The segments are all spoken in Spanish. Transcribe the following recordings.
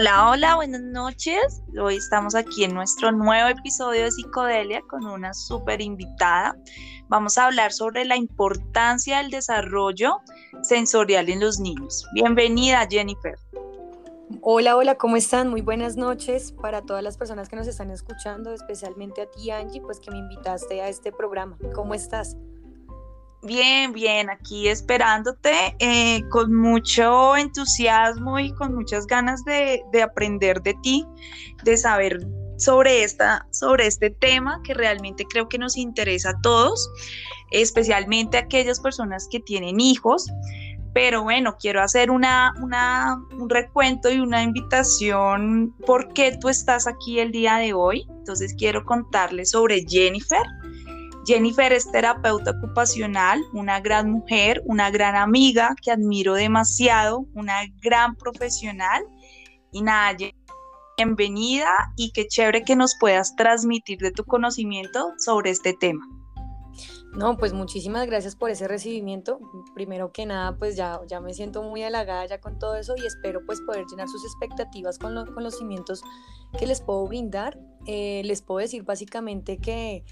Hola, hola, buenas noches. Hoy estamos aquí en nuestro nuevo episodio de Psicodelia con una súper invitada. Vamos a hablar sobre la importancia del desarrollo sensorial en los niños. Bienvenida, Jennifer. Hola, hola, ¿cómo están? Muy buenas noches para todas las personas que nos están escuchando, especialmente a ti, Angie, pues que me invitaste a este programa. ¿Cómo estás? Bien, bien, aquí esperándote eh, con mucho entusiasmo y con muchas ganas de, aprender de ti, de saber sobre, esta, sobre este tema que realmente creo que nos interesa a todos, especialmente a aquellas personas que tienen hijos. Pero bueno, quiero hacer una, una, un recuento y una invitación por qué tú estás aquí el día de hoy. Entonces quiero contarles sobre Jennifer. Jennifer es terapeuta ocupacional, una gran mujer, una gran amiga que admiro demasiado, una gran profesional. Y nada, bienvenida y qué chévere que nos puedas transmitir de tu conocimiento sobre este tema. No, pues muchísimas gracias por ese recibimiento. Primero que nada, pues ya, ya me siento muy halagada ya con todo eso y espero pues poder llenar sus expectativas con los conocimientos que les puedo brindar. Eh, les puedo decir básicamente que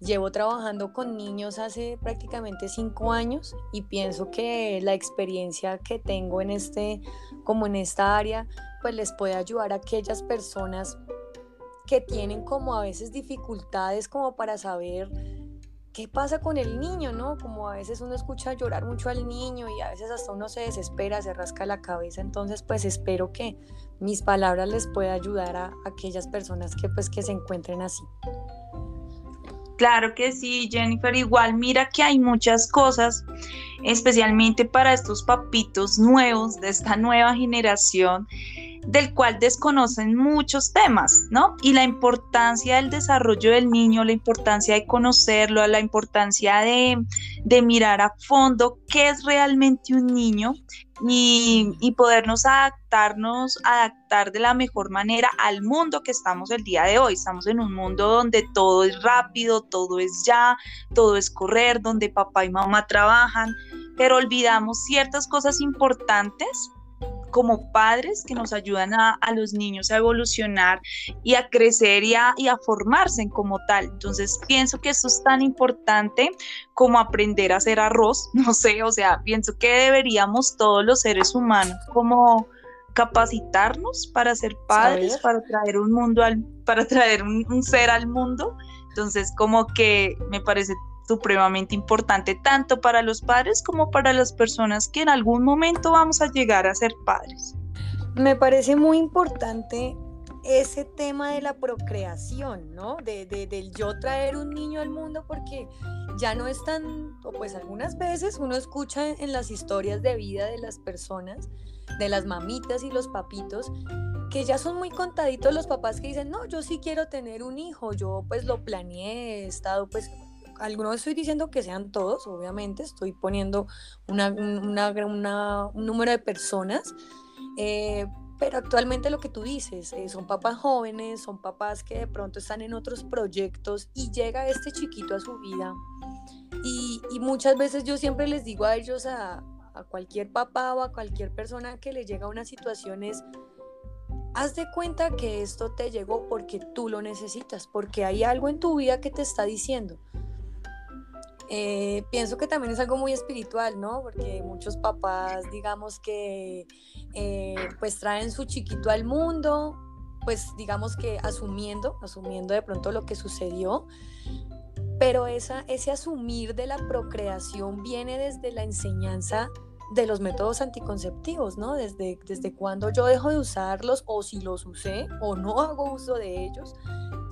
Llevo trabajando con niños hace prácticamente cinco años y pienso que la experiencia que tengo en este, como en esta área, pues les puede ayudar a aquellas personas que tienen como a veces dificultades como para saber qué pasa con el niño, ¿no? Como a veces uno escucha llorar mucho al niño y a veces hasta uno se desespera, se rasca la cabeza. Entonces, pues espero que mis palabras les pueda ayudar a, aquellas personas que pues que se encuentren así. Claro que sí, Jennifer. Igual mira que hay muchas cosas, especialmente para estos papitos nuevos de esta nueva generación, del cual desconocen muchos temas, ¿no? Y la importancia del desarrollo del niño, la importancia de conocerlo, la importancia de, mirar a fondo qué es realmente un niño y, podernos adaptarnos, adaptar de la mejor manera al mundo que estamos el día de hoy. Estamos en un mundo donde todo es rápido, todo es ya, todo es correr, donde papá y mamá trabajan, pero olvidamos ciertas cosas importantes como padres que nos ayudan a, los niños a evolucionar y a crecer y a, y a formarse como tal. Entonces pienso que eso es tan importante como aprender a hacer arroz, no sé, o sea, pienso que deberíamos todos los seres humanos como capacitarnos para ser padres, para traer un mundo al, para traer un ser al mundo. Entonces, como que me parece supremamente importante tanto para los padres como para las personas que en algún momento vamos a llegar a ser padres. Me parece muy importante ese tema de la procreación, ¿no? De, del yo traer un niño al mundo porque ya no es tan, o pues algunas veces uno escucha en las historias de vida de las personas, de las mamitas y los papitos, que ya son muy contaditos los papás que dicen, no, yo sí quiero tener un hijo, yo pues lo planeé, he estado pues no estoy diciendo que sean todos, obviamente, estoy poniendo una, un número de personas, eh, pero actualmente lo que tú dices, eh, son papás jóvenes, son papás que de pronto están en otros proyectos y llega este chiquito a su vida. Y, muchas veces yo siempre les digo a ellos, a, a cualquier papá o a cualquier persona que le llega a una situación es, haz de cuenta que esto te llegó porque tú lo necesitas, porque hay algo en tu vida que te está diciendo. Eh, pienso que también es algo muy espiritual, ¿no? Porque muchos papás, digamos que, eh, pues traen su chiquito al mundo, pues digamos que asumiendo, asumiendo de pronto lo que sucedió, pero esa, ese asumir de la procreación viene desde la enseñanza de los métodos anticonceptivos, ¿no? Desde, desde cuando yo dejo de usarlos o si los usé o no hago uso de ellos,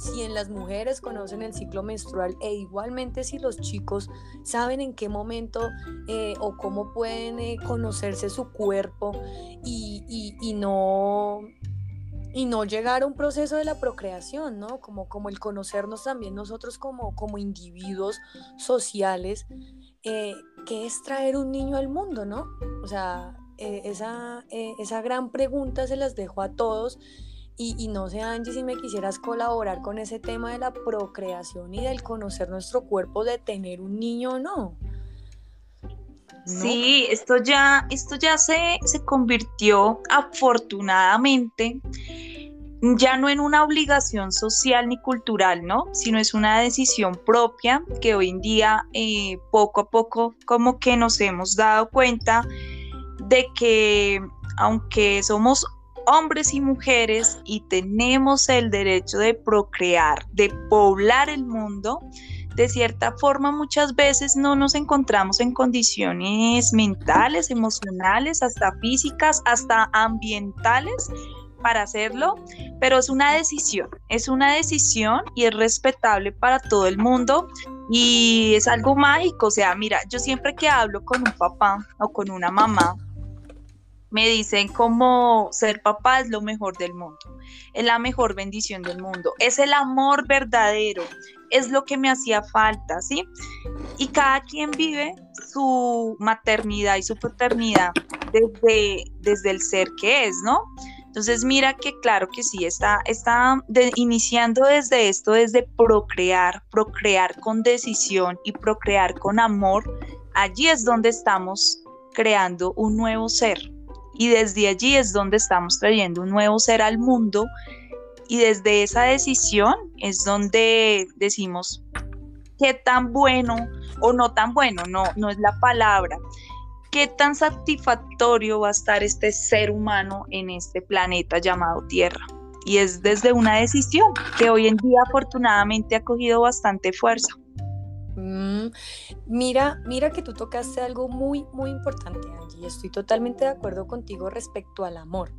si en las mujeres conocen el ciclo menstrual e igualmente si los chicos saben en qué momento eh, o cómo pueden eh, conocerse su cuerpo y, y, no y no llegar a un proceso de la procreación, ¿no? Como, como el conocernos también nosotros como, como individuos sociales, eh, es traer un niño al mundo, ¿no? O sea, esa, esa gran pregunta se las dejo a todos y, no sé, Angie, si me quisieras colaborar con ese tema de la procreación y del conocer nuestro cuerpo, de tener un niño o no. Sí, esto ya, esto ya se, se convirtió afortunadamente ya no en una obligación social ni cultural, ¿no? Sino es una decisión propia que hoy en día eh, poco a poco como que nos hemos dado cuenta de que aunque somos hombres y mujeres y tenemos el derecho de procrear, de poblar el mundo, de cierta forma muchas veces no nos encontramos en condiciones mentales, emocionales, hasta físicas, hasta ambientales para hacerlo, pero es una decisión, es una decisión y es respetable para todo el mundo y es algo mágico, o sea, mira, yo siempre que hablo con un papá o con una mamá, me dicen como ser papá es lo mejor del mundo, es la mejor bendición del mundo, es el amor verdadero, es lo que me hacía falta, ¿sí? Y cada quien vive su maternidad y su paternidad desde, desde el ser que es, ¿no? Entonces mira que claro que sí, está, está iniciando desde esto, desde procrear, procrear con decisión y procrear con amor, allí es donde estamos creando un nuevo ser. Y desde allí es donde estamos trayendo un nuevo ser al mundo y desde esa decisión es donde decimos qué tan bueno o no tan bueno, no, no es la palabra, qué tan satisfactorio va a estar este ser humano en este planeta llamado Tierra. Y es desde una decisión que hoy en día afortunadamente ha cogido bastante fuerza. Mm, mira, mira que tú tocaste algo muy, muy importante, Angie. Estoy totalmente de acuerdo contigo respecto al amor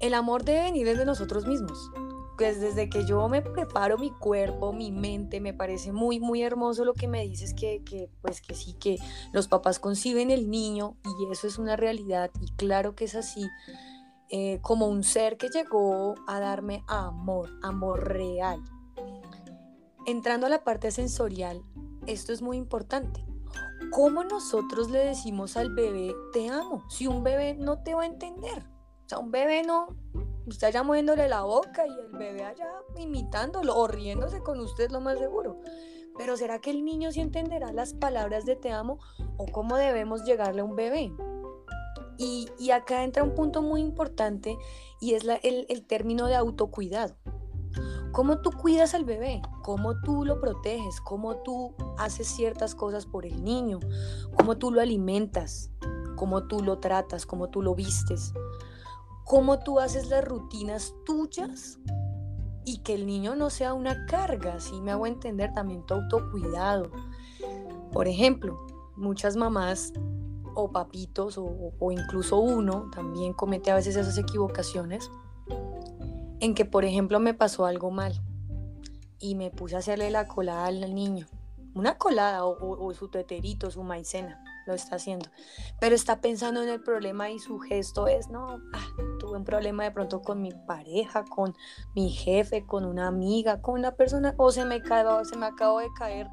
el amor debe venir desde nosotros mismos. Pues desde que yo me preparo mi cuerpo, mi mente, me parece muy, muy hermoso lo que me dices que, que, pues que sí, que los papás conciben el niño y eso es una realidad y claro que es así, eh, como un ser que llegó a darme amor, amor real. Entrando a la parte sensorial, esto es muy importante. ¿Cómo nosotros le decimos al bebé te amo? Si un bebé no te va a entender. O sea, un bebé no, usted allá moviéndole la boca y el bebé allá imitándolo o riéndose con usted lo más seguro. Pero ¿será que el niño sí entenderá las palabras de te amo o cómo debemos llegarle a un bebé? Y, acá entra un punto muy importante y es el, el término de autocuidado. ¿Cómo tú cuidas al bebé? ¿Cómo tú lo proteges? ¿Cómo tú haces ciertas cosas por el niño? ¿Cómo tú lo alimentas? ¿Cómo tú lo tratas? ¿Cómo tú lo vistes? cómo tú haces las rutinas tuyas y que el niño no sea una carga, si me hago entender también tu autocuidado. Por ejemplo, muchas mamás o papitos o, incluso uno también comete a veces esas equivocaciones en que, por ejemplo, me pasó algo mal y me puse a hacerle la colada al niño. Una colada o, su teterito, su maicena lo está haciendo, pero está pensando en el problema y su gesto es, no, ah, tuve un problema de pronto con mi pareja, con mi jefe, con una amiga, con una persona, o se me, se me acabó de caer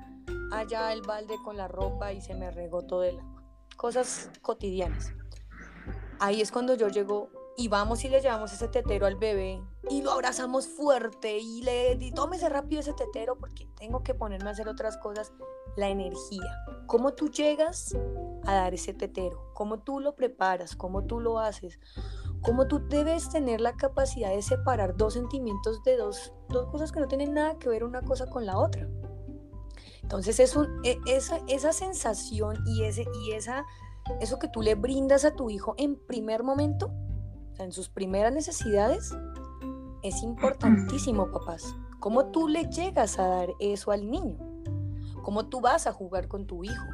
allá el balde con la ropa y se me regó todo el agua. Cosas cotidianas. Ahí es cuando yo llego y vamos y le llevamos ese tetero al bebé y lo abrazamos fuerte y le di, tómese rápido ese tetero porque tengo que ponerme a hacer otras cosas la energía. Cómo tú llegas a dar ese tetero, cómo tú lo preparas, cómo tú lo haces, cómo tú debes tener la capacidad de separar dos sentimientos de dos, dos cosas que no tienen nada que ver una cosa con la otra. Entonces es un, e, esa, esa sensación y, ese, y esa, eso que tú le brindas a tu hijo en primer momento, en sus primeras necesidades, es importantísimo, papás. ¿Cómo tú le llegas a dar eso al niño? ¿Cómo tú vas a jugar con tu hijo?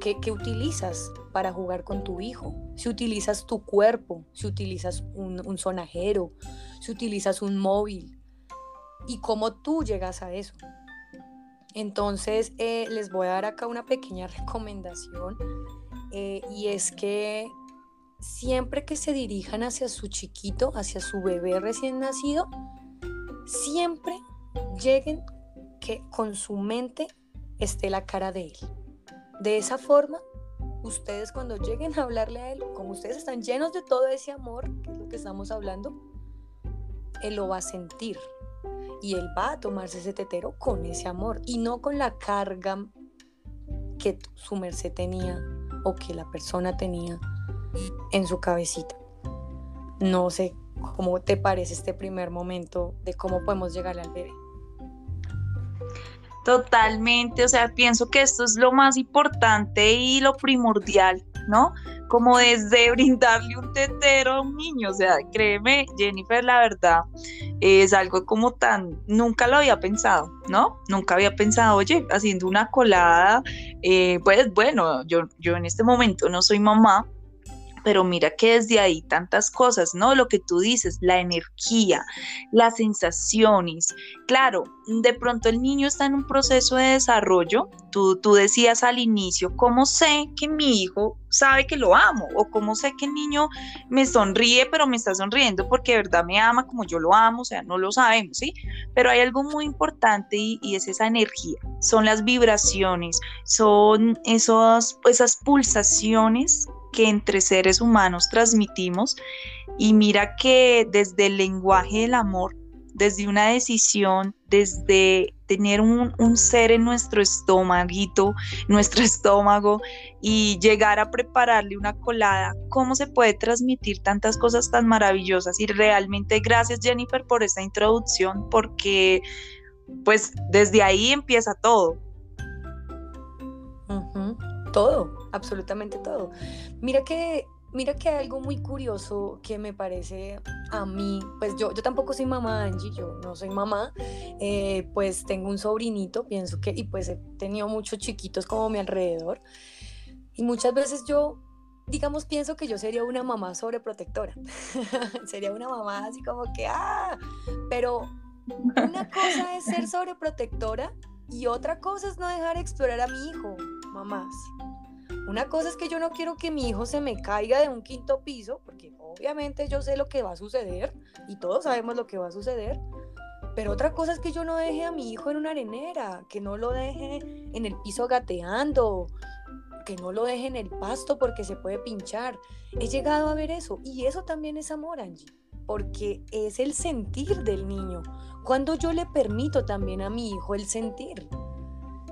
¿Qué, qué, utilizas para jugar con tu hijo? Si utilizas tu cuerpo, si utilizas un, sonajero, si utilizas un móvil. ¿Y cómo tú llegas a eso? Entonces, eh, les voy a dar acá una pequeña recomendación eh, y es que siempre que se dirijan hacia su chiquito, hacia su bebé recién nacido, siempre lleguen que con su mente esté la cara de él. De esa forma, ustedes cuando lleguen a hablarle a él, como ustedes están llenos de todo ese amor, que es lo que estamos hablando, él lo va a sentir. Y él va a tomarse ese tetero con ese amor y no con la carga que su merced tenía o que la persona tenía en su cabecita. No sé cómo te parece este primer momento de cómo podemos llegar al bebé. Totalmente, o sea, pienso que esto es lo más importante y lo primordial, ¿no? Como desde brindarle un tetero a un niño, o sea, créeme, Jennifer, la verdad, es algo como tan, nunca lo había pensado, ¿no? Nunca había pensado, oye, haciendo una colada, eh, pues bueno, yo, yo en este momento no soy mamá, pero mira que desde ahí tantas cosas, ¿no? Lo que tú dices, la energía, las sensaciones. Claro, de pronto el niño está en un proceso de desarrollo. Tú, tú decías al inicio, ¿cómo sé que mi hijo sabe que lo amo? ¿O cómo sé que el niño me sonríe, pero me está sonriendo porque de verdad me ama como yo lo amo? O sea, no lo sabemos, ¿sí? Pero hay algo muy importante y, es esa energía. Son las vibraciones, son esos, esas pulsaciones que entre seres humanos transmitimos y mira que desde el lenguaje del amor, desde una decisión, desde tener un, ser en nuestro estomaguito, nuestro estómago y llegar a prepararle una colada, ¿cómo se puede transmitir tantas cosas tan maravillosas? Y realmente gracias Jennifer por esta introducción porque pues desde ahí empieza todo. Todo, absolutamente todo. Mira que, mira que hay algo muy curioso que me parece a mí, pues yo, yo tampoco soy mamá, Angie, yo no soy mamá, eh, pues tengo un sobrinito, pienso que, y pues he tenido muchos chiquitos como a mi alrededor, y muchas veces yo digamos, pienso que yo sería una mamá sobreprotectora. sería una mamá así como que, ah, pero una cosa es ser sobreprotectora y otra cosa es no dejar explorar a mi hijo, mamás. Una cosa es que yo no quiero que mi hijo se me caiga de un quinto piso, porque obviamente yo sé lo que va a suceder y todos sabemos lo que va a suceder. Pero otra cosa es que yo no deje a mi hijo en una arenera, que no lo deje en el piso gateando, que no lo deje en el pasto porque se puede pinchar. He llegado a ver eso y eso también es amor, Angie, porque es el sentir del niño. Cuando yo le permito también a mi hijo el sentir.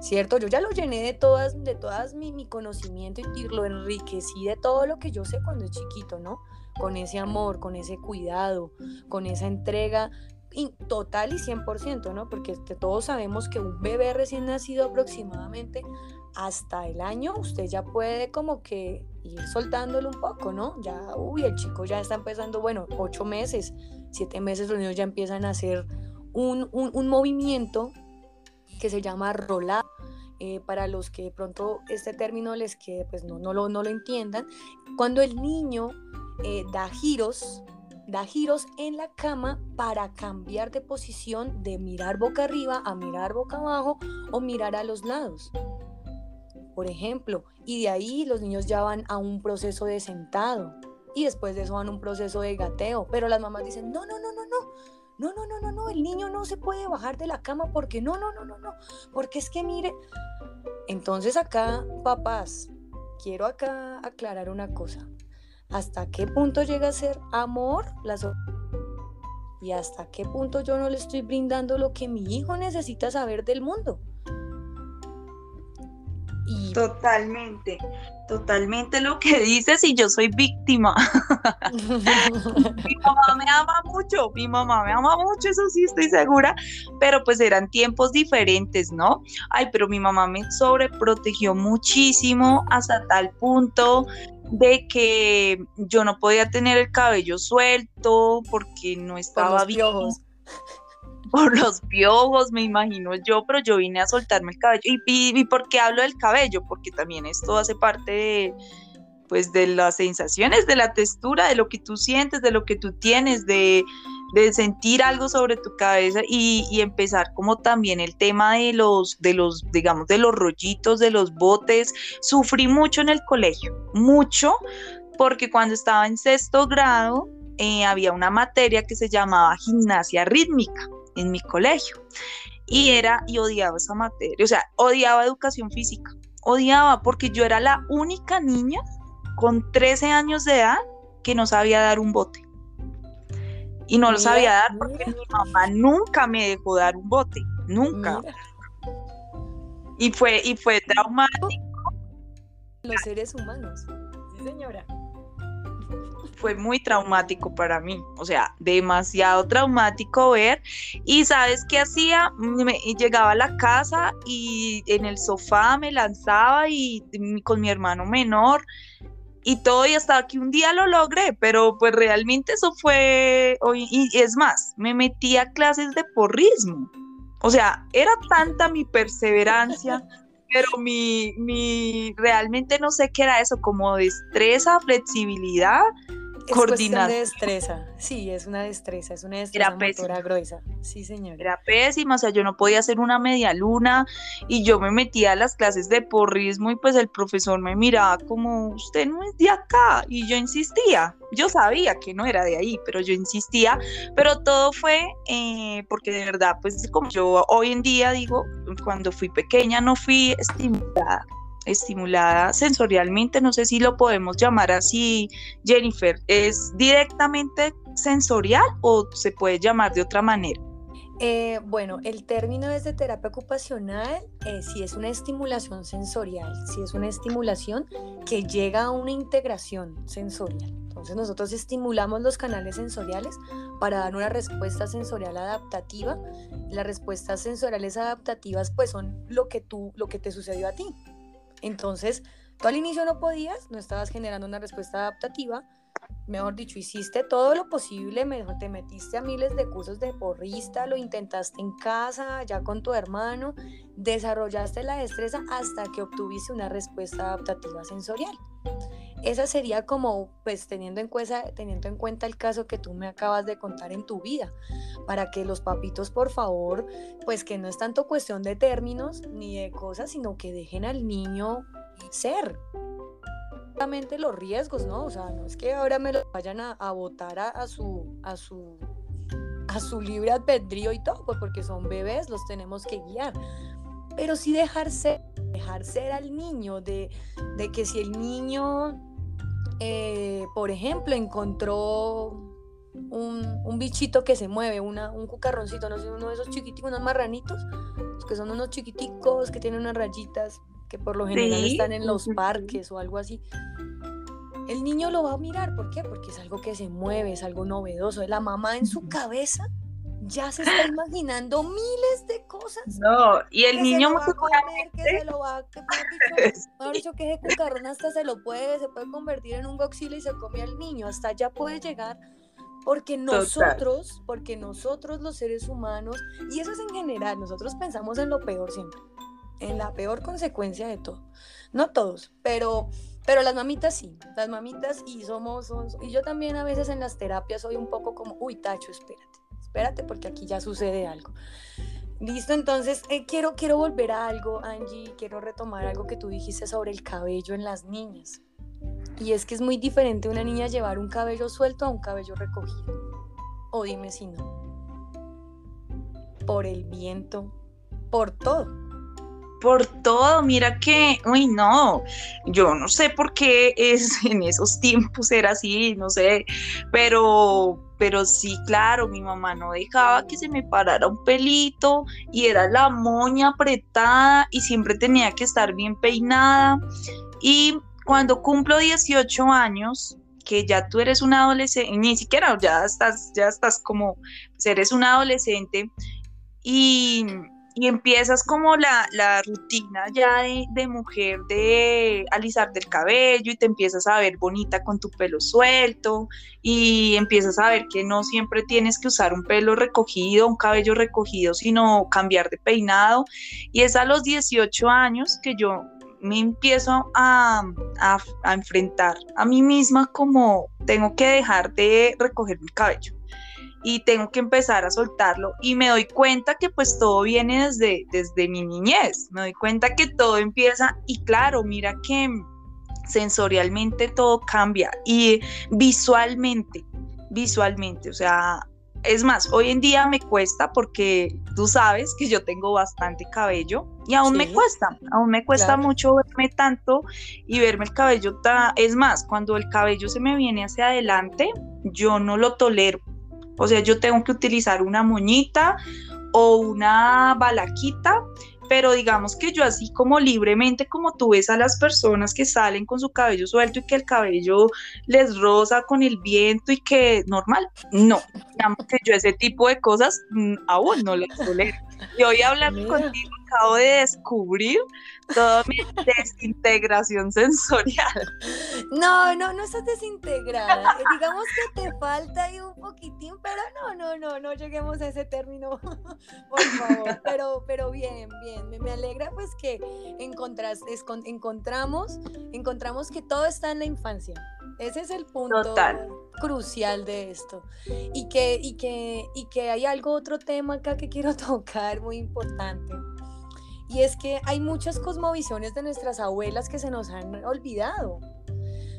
¿Cierto? Yo ya lo llené de todas, de todas mi, conocimiento y, lo enriquecí de todo lo que yo sé cuando es chiquito, ¿no? Con ese amor, con ese cuidado, con esa entrega total y 100%, ¿no? Porque todos sabemos que un bebé recién nacido aproximadamente hasta el año, usted ya puede como que ir soltándolo un poco, ¿no? Ya, uy, el chico ya está empezando, bueno, ocho meses, siete meses los niños ya empiezan a hacer un, un movimiento que se llama rolado eh, para los que pronto este término les quede, pues no, no, lo, no lo entiendan, cuando el niño eh, da giros, da giros en la cama para cambiar de posición de mirar boca arriba a mirar boca abajo o mirar a los lados. Por ejemplo, y de ahí los niños ya van a un proceso de sentado y después de eso van a un proceso de gateo, pero las mamás dicen, no, no, no, no, no, no, no, no, no, el niño no se puede bajar de la cama porque no, no, no, no, no, porque es que mire. Entonces acá, papás, quiero acá aclarar una cosa. ¿Hasta qué punto llega a ser amor la y hasta qué punto yo no le estoy brindando lo que mi hijo necesita saber del mundo? Totalmente, totalmente lo que dices y yo soy víctima. mi mamá me ama mucho, mi mamá me ama mucho, eso sí estoy segura, pero pues eran tiempos diferentes, ¿no? Ay, pero mi mamá me sobreprotegió muchísimo hasta tal punto de que yo no podía tener el cabello suelto porque no estaba bien por los piojos, me imagino yo, pero yo vine a soltarme el cabello. ¿Y, y, por qué hablo del cabello? Porque también esto hace parte de, pues, de las sensaciones, de la textura, de lo que tú sientes, de lo que tú tienes, de, sentir algo sobre tu cabeza y, empezar como también el tema de los, de los, digamos, de los rollitos, de los botes. Sufrí mucho en el colegio, mucho, porque cuando estaba en sexto grado, eh, había una materia que se llamaba gimnasia rítmica en mi colegio. Y era, y odiaba esa materia, o sea, odiaba educación física, odiaba porque yo era la única niña con 13 años de edad que no sabía dar un bote. Y no lo sabía dar porque mi mamá nunca me dejó dar un bote, nunca. Y fue, y fue traumático los seres humanos. Sí, señora fue muy traumático para mí, o sea, demasiado traumático ver. Y sabes qué hacía? Me, llegaba a la casa y en el sofá me lanzaba y con mi hermano menor y todo y hasta que un día lo logré, pero pues realmente eso fue, y es más, me metí a clases de porrismo. O sea, era tanta mi perseverancia, pero mi, mi, realmente no sé qué era eso, como destreza, flexibilidad, es de destreza, sí, es una destreza, es una destreza Era motora gruesa, sí señor. Era pésima, o sea, yo no podía hacer una media luna y yo me metía a las clases de porrismo y pues el profesor me miraba como, usted no es de acá y yo insistía, yo sabía que no era de ahí, pero yo insistía, pero todo fue eh, porque de verdad, pues como yo hoy en día digo, cuando fui pequeña no fui estimulada estimulada sensorialmente, no sé si lo podemos llamar así, Jennifer, ¿es directamente sensorial o se puede llamar de otra manera? Eh, bueno, el término es de terapia ocupacional, eh, si es una estimulación sensorial, si es una estimulación que llega a una integración sensorial. Entonces nosotros estimulamos los canales sensoriales para dar una respuesta sensorial adaptativa. Las respuestas sensoriales adaptativas pues son lo que tú, lo que te sucedió a ti. Entonces, tú al inicio no podías, no estabas generando una respuesta adaptativa, mejor dicho, hiciste todo lo posible, te metiste a miles de cursos de porrista, lo intentaste en casa, ya con tu hermano, desarrollaste la destreza hasta que obtuviste una respuesta adaptativa sensorial. Esa sería como, pues teniendo en, cuenta, teniendo en cuenta el caso que tú me acabas de contar en tu vida, para que los papitos, por favor, pues que no es tanto cuestión de términos ni de cosas, sino que dejen al niño ser. Realmente los riesgos, ¿no? O sea, no es que ahora me lo vayan a, a votar a, su, a su a su libre albedrío y todo, pues porque son bebés, los tenemos que guiar. Pero sí dejar ser, dejar ser al niño, de, de que si el niño eh, por ejemplo, encontró un, bichito que se mueve, una, un cucarroncito, no sé, uno de esos chiquiticos, unos marranitos, que son unos chiquiticos que tienen unas rayitas que por lo general están en los parques o algo así. El niño lo va a mirar, ¿por qué? Porque es algo que se mueve, es algo novedoso. La mamá en su cabeza ya se está imaginando miles de cosas. No, y el niño se lo va a comer, que se lo va a que dicho, que ese cucarrón hasta se lo puede, se puede convertir en un goxila y se come al niño, hasta allá puede llegar porque nosotros, porque nosotros los seres humanos, y eso es en general, nosotros pensamos en lo peor siempre, en la peor consecuencia de todo. No todos, pero pero las mamitas sí, las mamitas y somos, somos, y yo también a veces en las terapias soy un poco como, uy, tacho, espérate espérate porque aquí ya sucede algo. Listo, entonces eh, quiero, quiero volver a algo, Angie, quiero retomar algo que tú dijiste sobre el cabello en las niñas. Y es que es muy diferente una niña llevar un cabello suelto a un cabello recogido. O dime si no. Por el viento, por todo. Por todo, mira que, uy, no, yo no sé por qué es en esos tiempos era así, no sé, pero pero sí, claro, mi mamá no dejaba que se me parara un pelito y era la moña apretada y siempre tenía que estar bien peinada. Y cuando cumplo 18 años, que ya tú eres un adolescente, ni siquiera ya estás, ya estás como, pues eres un adolescente y y empiezas como la, la rutina ya de, mujer de alisarte el cabello y te empiezas a ver bonita con tu pelo suelto y empiezas a ver que no siempre tienes que usar un pelo recogido, un cabello recogido, sino cambiar de peinado. Y es a los 18 años que yo me empiezo a, a, a enfrentar a mí misma como tengo que dejar de recoger mi cabello y tengo que empezar a soltarlo y me doy cuenta que pues todo viene desde, desde mi niñez, me doy cuenta que todo empieza y claro, mira que sensorialmente todo cambia y visualmente, visualmente, o sea, es más, hoy en día me cuesta porque tú sabes que yo tengo bastante cabello y aún me cuesta, aún me cuesta mucho verme tanto y verme el cabello. es más, cuando el cabello se me viene hacia adelante, yo no lo tolero. O sea, yo tengo que utilizar una moñita o una balaquita pero digamos que yo así como libremente, como tú ves a las personas que salen con su cabello suelto y que el cabello les roza con el viento y que normal, no, digamos que yo ese tipo de cosas mm, aún no las tolero. Y hoy hablando contigo acabo de descubrir toda mi desintegración sensorial. No, no, no estás desintegrada. Eh, digamos que te falta ahí un poquitín, pero no, no, no, no lleguemos a ese término, por favor. Pero, pero bien, bien. Me, alegra pues que encontras, encontramos, encontramos que todo está en la infancia. Ese es el punto crucial de esto. Y que, y, que, y que hay algo, otro tema acá que quiero tocar muy importante. Y es que hay muchas cosmovisiones de nuestras abuelas que se nos han olvidado.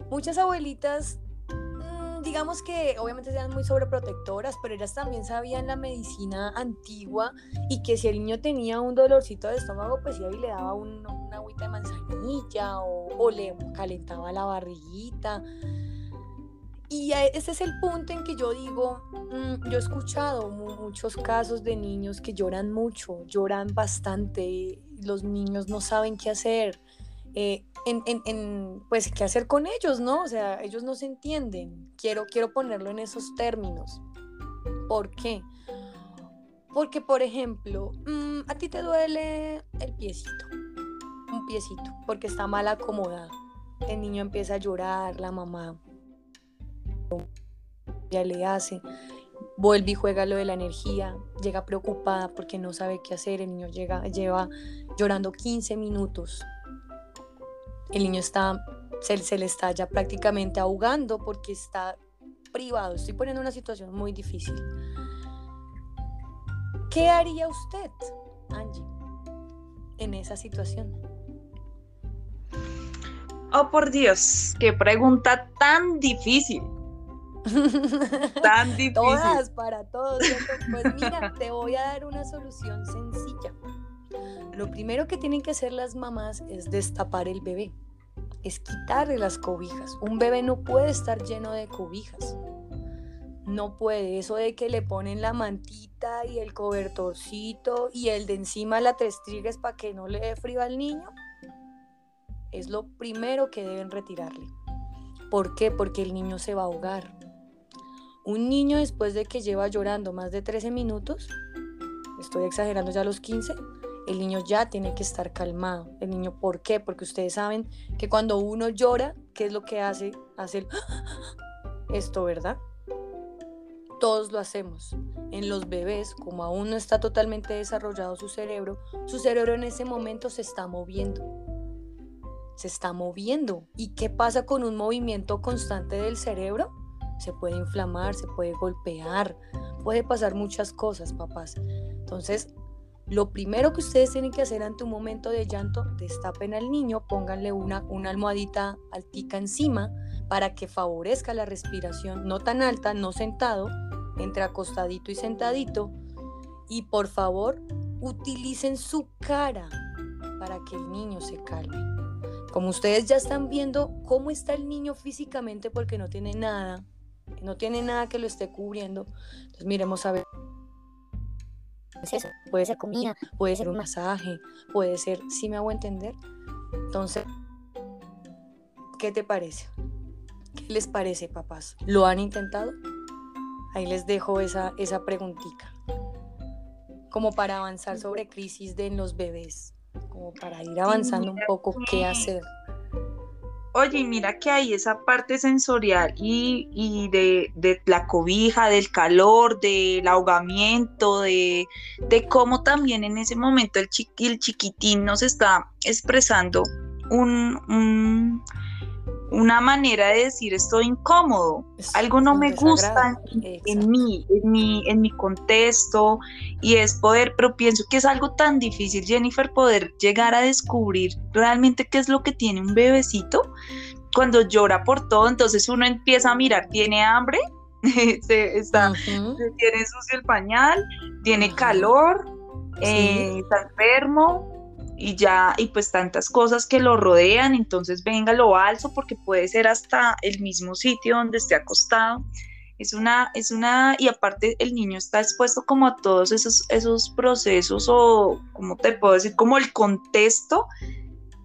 Muchas abuelitas, mm, digamos que obviamente eran muy sobreprotectoras, pero ellas también sabían la medicina antigua y que si el niño tenía un dolorcito de estómago, pues iba y le daba una agüita de manzanilla o, o le calentaba la barriguita. Y ese es el punto en que yo digo, mm, yo he escuchado muchos casos de niños que lloran mucho, lloran bastante, los niños no saben qué hacer, eh, en, pues qué hacer con ellos, ¿no? O sea, ellos no se entienden. Quiero, quiero ponerlo en esos términos. ¿Por qué? Porque, por ejemplo, mm, a ti te duele el piecito, un piecito, porque está mal acomodado. El niño empieza a llorar, la mamá ya le hace, vuelve y juega lo de la energía, llega preocupada porque no sabe qué hacer, el niño llega, lleva llorando 15 minutos, el niño está, se, se le está ya prácticamente ahogando porque está privado, estoy poniendo una situación muy difícil. ¿Qué haría usted, Angie, en esa situación? Oh, por Dios, qué pregunta tan difícil. Tan difícil. Todas para todos. Pues mira, te voy a dar una solución sencilla. Lo primero que tienen que hacer las mamás es destapar el bebé, es quitarle las cobijas. Un bebé no puede estar lleno de cobijas. No puede. Eso de que le ponen la mantita y el cobertorcito y el de encima la tres para que no le dé frío al niño, es lo primero que deben retirarle. ¿Por qué? Porque el niño se va a ahogar. Un niño después de que lleva llorando más de 13 minutos, estoy exagerando ya los 15, el niño ya tiene que estar calmado. El niño, ¿por qué? Porque ustedes saben que cuando uno llora, ¿qué es lo que hace? Hace esto, ¿verdad? Todos lo hacemos. En los bebés, como aún no está totalmente desarrollado su cerebro, su cerebro en ese momento se está moviendo. Se está moviendo. ¿Y qué pasa con un movimiento constante del cerebro? Se puede inflamar, se puede golpear, puede pasar muchas cosas, papás. Entonces, lo primero que ustedes tienen que hacer ante un momento de llanto, destapen al niño, pónganle una, una almohadita altica encima para que favorezca la respiración, no tan alta, no sentado, entre acostadito y sentadito. Y por favor, utilicen su cara para que el niño se calme. Como ustedes ya están viendo cómo está el niño físicamente porque no tiene nada, no tiene nada que lo esté cubriendo. Entonces miremos a ver. Puede ser comida, puede ser un masaje, puede ser, si me hago entender. Entonces, ¿qué te parece? ¿Qué les parece, papás? ¿Lo han intentado? Ahí les dejo esa, esa preguntita. Como para avanzar sobre crisis de los bebés. Como para ir avanzando un poco qué hacer oye, mira que hay esa parte sensorial y, de, la cobija, del calor, del ahogamiento, de, cómo también en ese momento el, el chiquitín nos está expresando un una manera de decir estoy incómodo, algo no me gusta en, mí, en mi, en mi contexto, y es poder, pero pienso que es algo tan difícil, Jennifer, poder llegar a descubrir realmente qué es lo que tiene un bebecito cuando llora por todo, entonces uno empieza a mirar, tiene hambre, se, está, tiene sucio el pañal, tiene calor, eh, está enfermo, y ya, y pues tantas cosas que lo rodean, entonces venga, lo alzo porque puede ser hasta el mismo sitio donde esté acostado. Es una, es una, y aparte el niño está expuesto como a todos esos, esos procesos o, como te puedo decir, como el contexto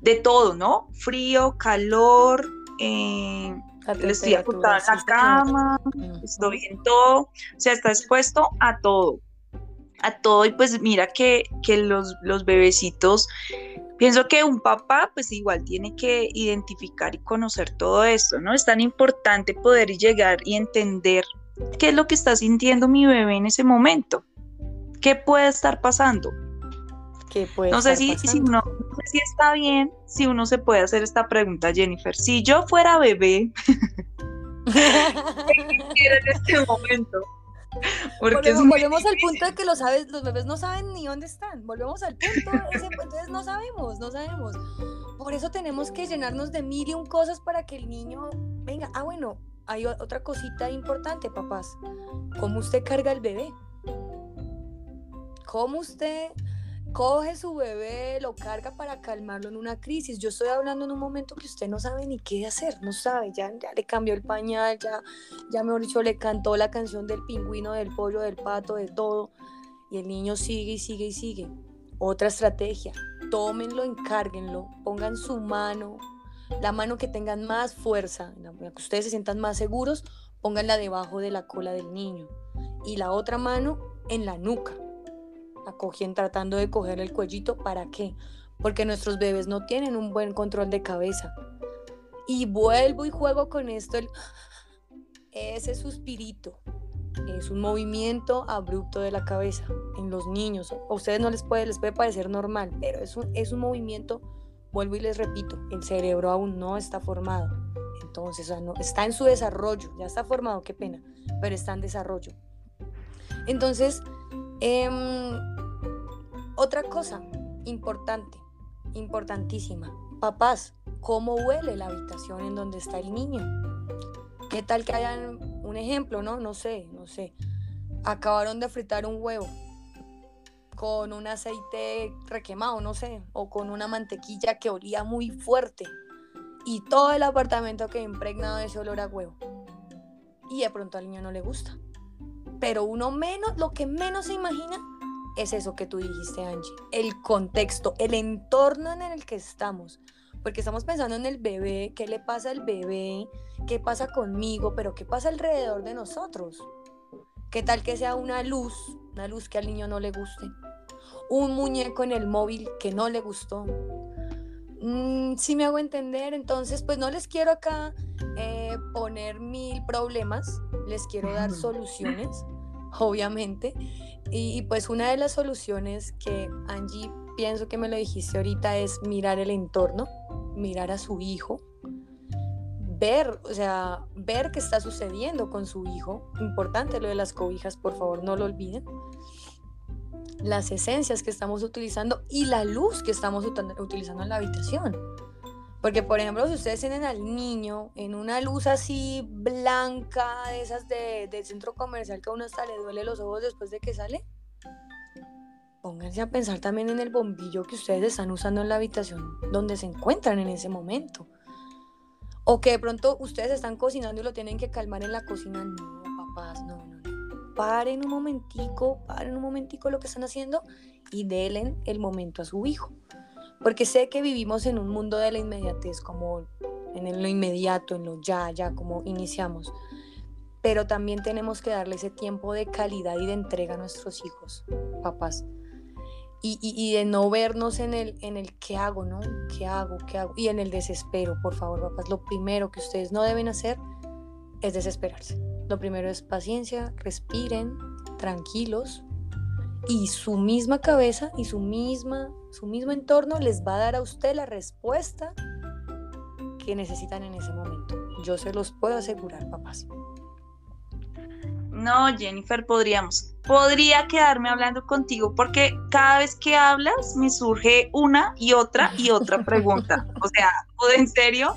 de todo, ¿no? Frío, calor, eh, estoy acostada en la cama, estoy en todo, o sea, está expuesto a todo, a todo, y pues mira que, que los, los bebecitos Pienso que un papá pues igual tiene que identificar y conocer todo esto, ¿no? Es tan importante poder llegar y entender qué es lo que está sintiendo mi bebé en ese momento, qué puede estar pasando. ¿Qué puede no sé si, si uno, no sé si está bien, si uno se puede hacer esta pregunta, Jennifer. Si yo fuera bebé, ¿qué quisiera en este momento? Porque volvemos, al punto de que los, sabes, los bebés no saben ni dónde están. Volvemos al punto, ese, entonces no sabemos, no sabemos. Por eso tenemos que llenarnos de mil y un cosas para que el niño venga. Ah, bueno, hay otra cosita importante, papás. ¿Cómo usted carga el bebé? ¿Cómo usted coge su bebé, lo carga para calmarlo en una crisis. Yo estoy hablando en un momento que usted no sabe ni qué hacer, no sabe, ya, ya le cambió el pañal, ya, ya mejor dicho, le cantó la canción del pingüino, del pollo, del pato, de todo. Y el niño sigue y sigue y sigue. Otra estrategia, tómenlo, encárguenlo, pongan su mano, la mano que tengan más fuerza, que ustedes se sientan más seguros, pónganla debajo de la cola del niño. Y la otra mano en la nuca acogen tratando de coger el cuellito. ¿Para qué? Porque nuestros bebés no tienen un buen control de cabeza. Y vuelvo y juego con esto. El... Ese suspirito es un movimiento abrupto de la cabeza en los niños. A ustedes no les puede, les puede parecer normal, pero es un, es un movimiento, vuelvo y les repito, el cerebro aún no está formado. Entonces, no, está en su desarrollo, ya está formado, qué pena, pero está en desarrollo. Entonces, Em, otra cosa importante, importantísima. Papás, ¿cómo huele la habitación en donde está el niño? ¿Qué tal que hayan un ejemplo, no? No sé, no sé. Acabaron de fritar un huevo con un aceite requemado, no sé, o con una mantequilla que olía muy fuerte y todo el apartamento quedó impregnado de ese olor a huevo. Y de pronto al niño no le gusta. Pero uno menos, lo que menos se imagina es eso que tú dijiste, Angie. El contexto, el entorno en el que estamos. Porque estamos pensando en el bebé, qué le pasa al bebé, qué pasa conmigo, pero qué pasa alrededor de nosotros. ¿Qué tal que sea una luz, una luz que al niño no le guste? Un muñeco en el móvil que no le gustó. Mm, si me hago entender, entonces pues no les quiero acá eh, poner mil problemas, les quiero dar soluciones, obviamente. Y, pues una de las soluciones que Angie, pienso que me lo dijiste ahorita, es mirar el entorno, mirar a su hijo, ver, o sea, ver qué está sucediendo con su hijo. Importante lo de las cobijas, por favor, no lo olviden las esencias que estamos utilizando y la luz que estamos utilizando en la habitación. Porque, por ejemplo, si ustedes tienen al niño en una luz así blanca, de esas de, del centro comercial que a uno hasta le duele los ojos después de que sale, pónganse a pensar también en el bombillo que ustedes están usando en la habitación donde se encuentran en ese momento. O que de pronto ustedes están cocinando y lo tienen que calmar en la cocina. No, papás, no, no paren un momentico, paren un momentico lo que están haciendo y denle el momento a su hijo. Porque sé que vivimos en un mundo de la inmediatez, como en lo inmediato, en lo ya, ya, como iniciamos. Pero también tenemos que darle ese tiempo de calidad y de entrega a nuestros hijos, papás. Y, y, de no vernos en el, en el qué hago, ¿no? ¿Qué hago? ¿Qué hago? Y en el desespero, por favor, papás. Lo primero que ustedes no deben hacer es desesperarse. Lo primero es paciencia, respiren, tranquilos y su misma cabeza y su misma su mismo entorno les va a dar a usted la respuesta que necesitan en ese momento. Yo se los puedo asegurar, papás. No, Jennifer, podríamos. Podría quedarme hablando contigo porque cada vez que hablas me surge una y otra y otra pregunta. O sea, en serio,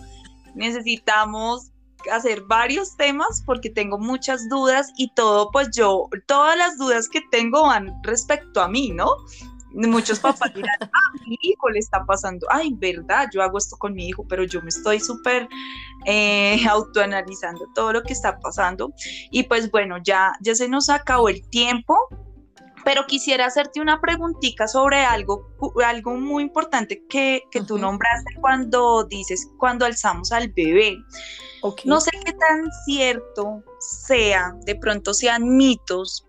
necesitamos hacer varios temas porque tengo muchas dudas y todo, pues yo, todas las dudas que tengo van respecto a mí, ¿no? Muchos papás dirán, ah, mi hijo le está pasando, ay, verdad, yo hago esto con mi hijo, pero yo me estoy súper eh, autoanalizando todo lo que está pasando. Y pues bueno, ya, ya se nos acabó el tiempo, pero quisiera hacerte una preguntita sobre algo, algo muy importante que, que tú nombraste cuando dices, cuando alzamos al bebé. No sé qué tan cierto sea, de pronto sean mitos,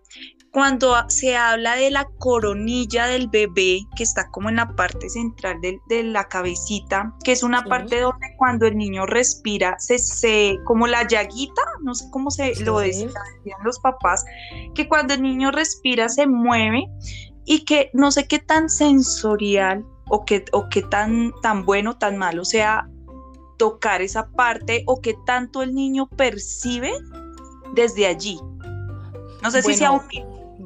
cuando se habla de la coronilla del bebé, que está como en la parte central de, la cabecita, que es una parte donde cuando el niño respira, se, se como la llaguita, no sé cómo se lo decían los papás, que cuando el niño respira se mueve y que no sé qué tan sensorial o qué, o qué tan, tan bueno, tan malo sea tocar esa parte o qué tanto el niño percibe desde allí. No sé si sea un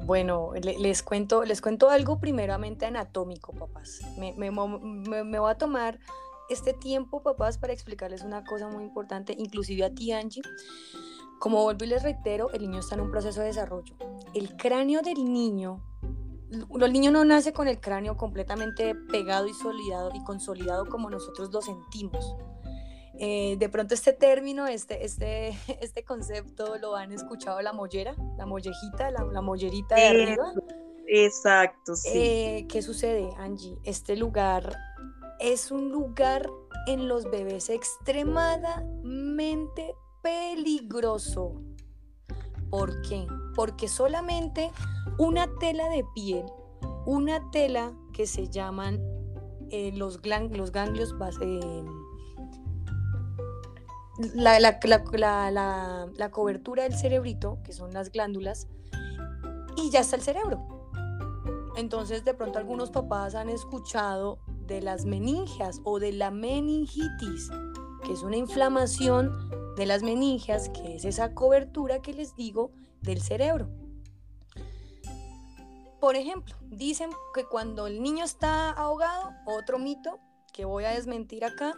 bueno, les, cuento, les cuento algo primeramente anatómico, papás. Me, voy a tomar este tiempo, papás, para explicarles una cosa muy importante, inclusive a ti, Angie. Como vuelvo y les reitero, el niño está en un proceso de desarrollo. El cráneo del niño, el niño no nace con el cráneo completamente pegado y, solidado, y consolidado como nosotros lo sentimos. Eh, de pronto este término, este, este, este concepto lo han escuchado la mollera, la mollejita, la, la mollerita de arriba. Exacto, sí. Eh, ¿Qué sucede, Angie? Este lugar es un lugar en los bebés extremadamente peligroso. ¿Por qué? Porque solamente una tela de piel, una tela que se llaman eh, los, los ganglios la, la, cobertura del cerebrito, que son las glándulas, y ya está el cerebro. Entonces, de pronto algunos papás han escuchado de las meningias o de la meningitis, que es una inflamación de las meningias, que es esa cobertura que les digo del cerebro. Por ejemplo, dicen que cuando el niño está ahogado, otro mito que voy a desmentir acá,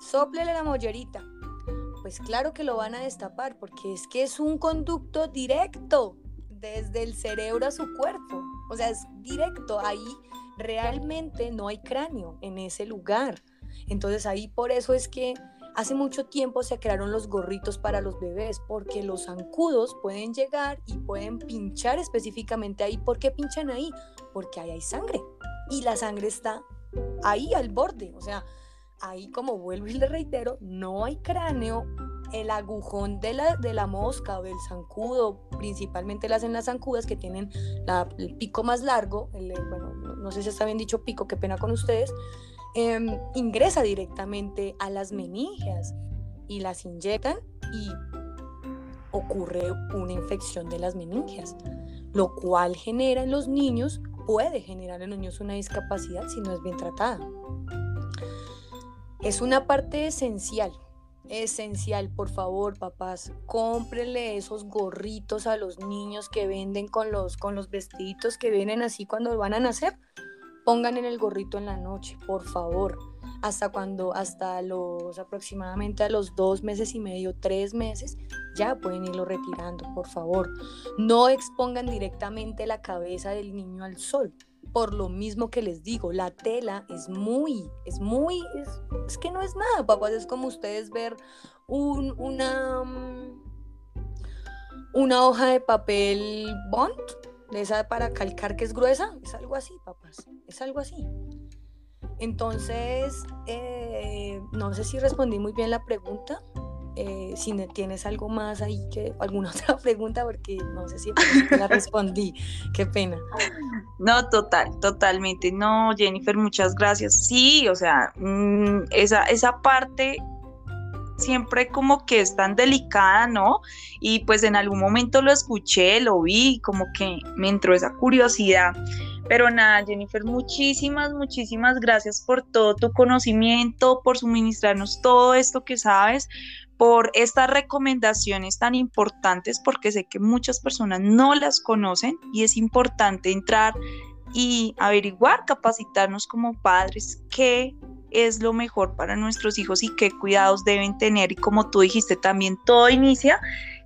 soplele la mollerita pues claro que lo van a destapar porque es que es un conducto directo desde el cerebro a su cuerpo. O sea, es directo. Ahí realmente no hay cráneo en ese lugar. Entonces ahí por eso es que hace mucho tiempo se crearon los gorritos para los bebés porque los zancudos pueden llegar y pueden pinchar específicamente ahí. ¿Por qué pinchan ahí? Porque ahí hay sangre y la sangre está ahí al borde. O sea, ahí como vuelvo y le reitero, no hay cráneo, el agujón de la, de la mosca o del zancudo, principalmente las en las zancudas que tienen el pico más largo, bueno, no, sé si está bien dicho pico, qué pena con ustedes, em, ingresa directamente a las meningias y las inyectan y ocurre una infección de las meningias, lo cual genera en los niños, puede generar en los niños una discapacidad si no es bien tratada es una parte esencial, esencial, por favor, papás, cómprenle esos gorritos a los niños que venden con los, con los vestiditos que vienen así cuando van a nacer. Pongan en el gorrito en la noche, por favor. Hasta cuando, hasta los aproximadamente a los dos meses y medio, tres meses, ya pueden irlo retirando, por favor. No expongan directamente la cabeza del niño al sol por lo mismo que les digo, la tela es muy, es muy, es, que no es nada, papás, es como ustedes ver un, una, mm, una hoja de papel bond, esa para calcar que es gruesa, es algo así, papás, es algo así. Entonces, eh, no sé si respondí muy bien la pregunta. Eh, si tienes algo más ahí que alguna otra pregunta, porque no sé si la respondí. Qué pena. No, total, totalmente. No, Jennifer, muchas gracias. Sí, o sea, mm, esa, esa parte siempre como que es tan delicada, ¿no? Y pues en algún momento lo escuché, lo vi, como que me entró esa curiosidad. Pero nada, Jennifer, muchísimas, muchísimas gracias por todo tu conocimiento, por suministrarnos todo esto que sabes, por estas recomendaciones tan importantes porque sé que muchas personas no las conocen y es importante entrar y averiguar, capacitarnos como padres qué es lo mejor para nuestros hijos y qué cuidados deben tener. Y como tú dijiste, también todo inicia,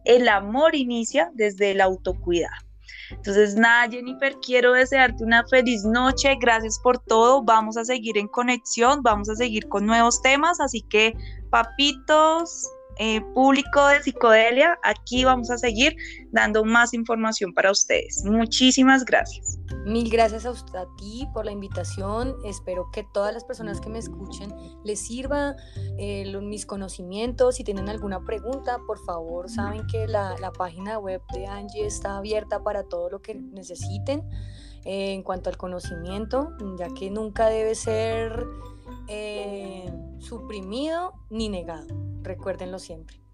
el amor inicia desde el autocuidado. Entonces, nada, Jennifer, quiero desearte una feliz noche. Gracias por todo. Vamos a seguir en conexión, vamos a seguir con nuevos temas. Así que, papitos, eh, público de psicodelia, aquí vamos a seguir dando más información para ustedes. Muchísimas gracias. Mil gracias a, usted, a ti por la invitación. Espero que todas las personas que me escuchen les sirva eh, mis conocimientos. Si tienen alguna pregunta, por favor, saben que la, página web de Angie está abierta para todo lo que necesiten eh, en cuanto al conocimiento, ya que nunca debe ser suprimido ni negado. Recuérdenlo siempre.